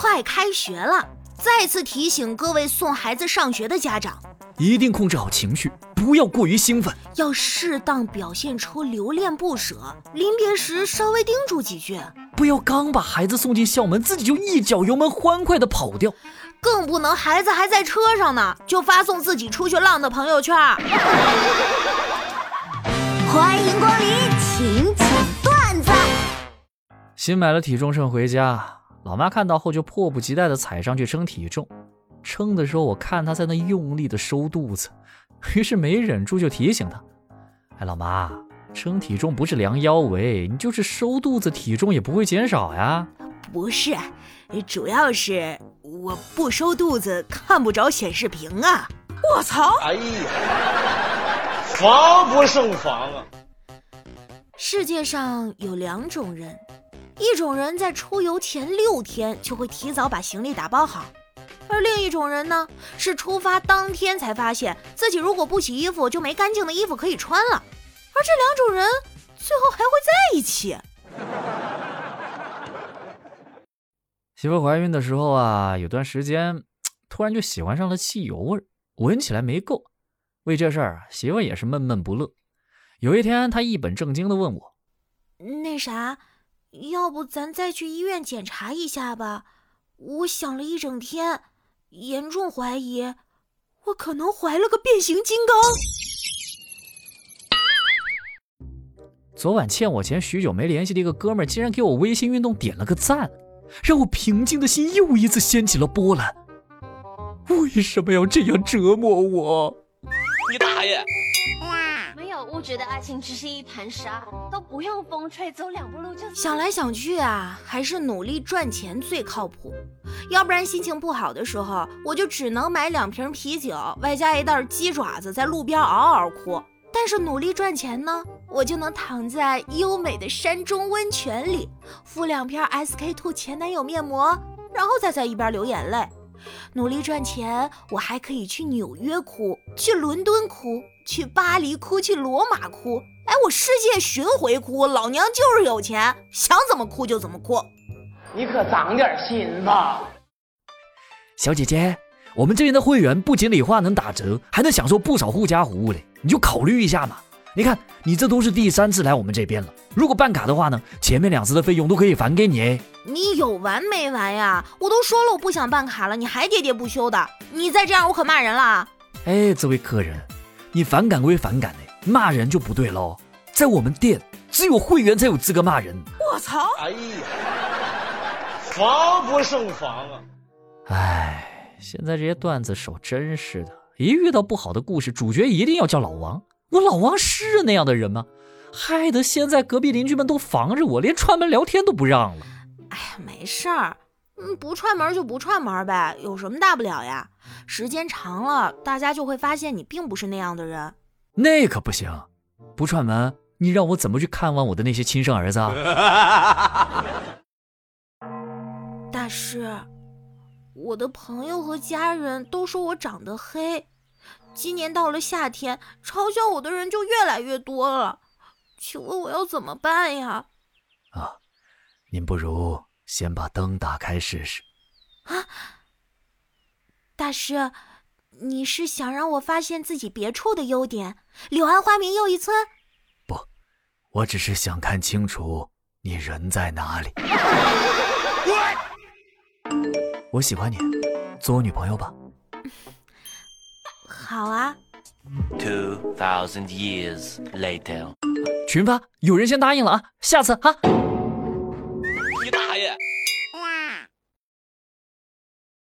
快开学了，再次提醒各位送孩子上学的家长，一定控制好情绪，不要过于兴奋，要适当表现出留恋不舍。临别时稍微叮嘱几句，不要刚把孩子送进校门，自己就一脚油门欢快的跑掉，更不能孩子还在车上呢，就发送自己出去浪的朋友圈。欢迎光临，请讲段子。新买了体重秤回家。老妈看到后就迫不及待地踩上去称体重，称的时候我看她在那用力地收肚子，于是没忍住就提醒她：“哎，老妈，称体重不是量腰围，你就是收肚子，体重也不会减少呀。”“不是，主要是我不收肚子看不着显示屏啊。”“我操！”“哎呀，防不胜防啊！”世界上有两种人。一种人在出游前六天就会提早把行李打包好，而另一种人呢，是出发当天才发现自己如果不洗衣服就没干净的衣服可以穿了，而这两种人最后还会在一起。媳妇怀孕的时候啊，有段时间突然就喜欢上了汽油味，闻起来没够。为这事儿，媳妇也是闷闷不乐。有一天，她一本正经的问我：“那啥？”要不咱再去医院检查一下吧？我想了一整天，严重怀疑我可能怀了个变形金刚。昨晚欠我钱许久没联系的一个哥们儿，竟然给我微信运动点了个赞，让我平静的心又一次掀起了波澜。为什么要这样折磨我？你大爷！我觉得爱情只是一盘沙，都不用风吹，走两步路就。想来想去啊，还是努力赚钱最靠谱。要不然心情不好的时候，我就只能买两瓶啤酒，外加一袋鸡爪子，在路边嗷嗷哭。但是努力赚钱呢，我就能躺在优美的山中温泉里，敷两片 SK two 前男友面膜，然后再在一边流眼泪。努力赚钱，我还可以去纽约哭，去伦敦哭，去巴黎哭，去罗马哭。哎，我世界巡回哭，老娘就是有钱，想怎么哭就怎么哭。你可长点心吧，小姐姐。我们这边的会员不仅理化能打折，还能享受不少护家服务嘞，你就考虑一下嘛。你看，你这都是第三次来我们这边了。如果办卡的话呢，前面两次的费用都可以返给你。你有完没完呀？我都说了我不想办卡了，你还喋喋不休的。你再这样，我可骂人了。哎，这位客人，你反感归反感的，骂人就不对喽。在我们店，只有会员才有资格骂人。我操！哎呀，防不胜防啊！哎，现在这些段子手真是的，一遇到不好的故事，主角一定要叫老王。我老王是那样的人吗？害得现在隔壁邻居们都防着我，连串门聊天都不让了。哎呀，没事儿，嗯，不串门就不串门呗，有什么大不了呀？时间长了，大家就会发现你并不是那样的人。那可不行，不串门，你让我怎么去看望我的那些亲生儿子？大师，我的朋友和家人都说我长得黑。今年到了夏天，嘲笑我的人就越来越多了，请问我要怎么办呀？啊，您不如先把灯打开试试。啊，大师，你是想让我发现自己别处的优点？柳暗花明又一村？不，我只是想看清楚你人在哪里。我喜欢你，做我女朋友吧。好啊。Two thousand years later，群发，有人先答应了啊，下次哈。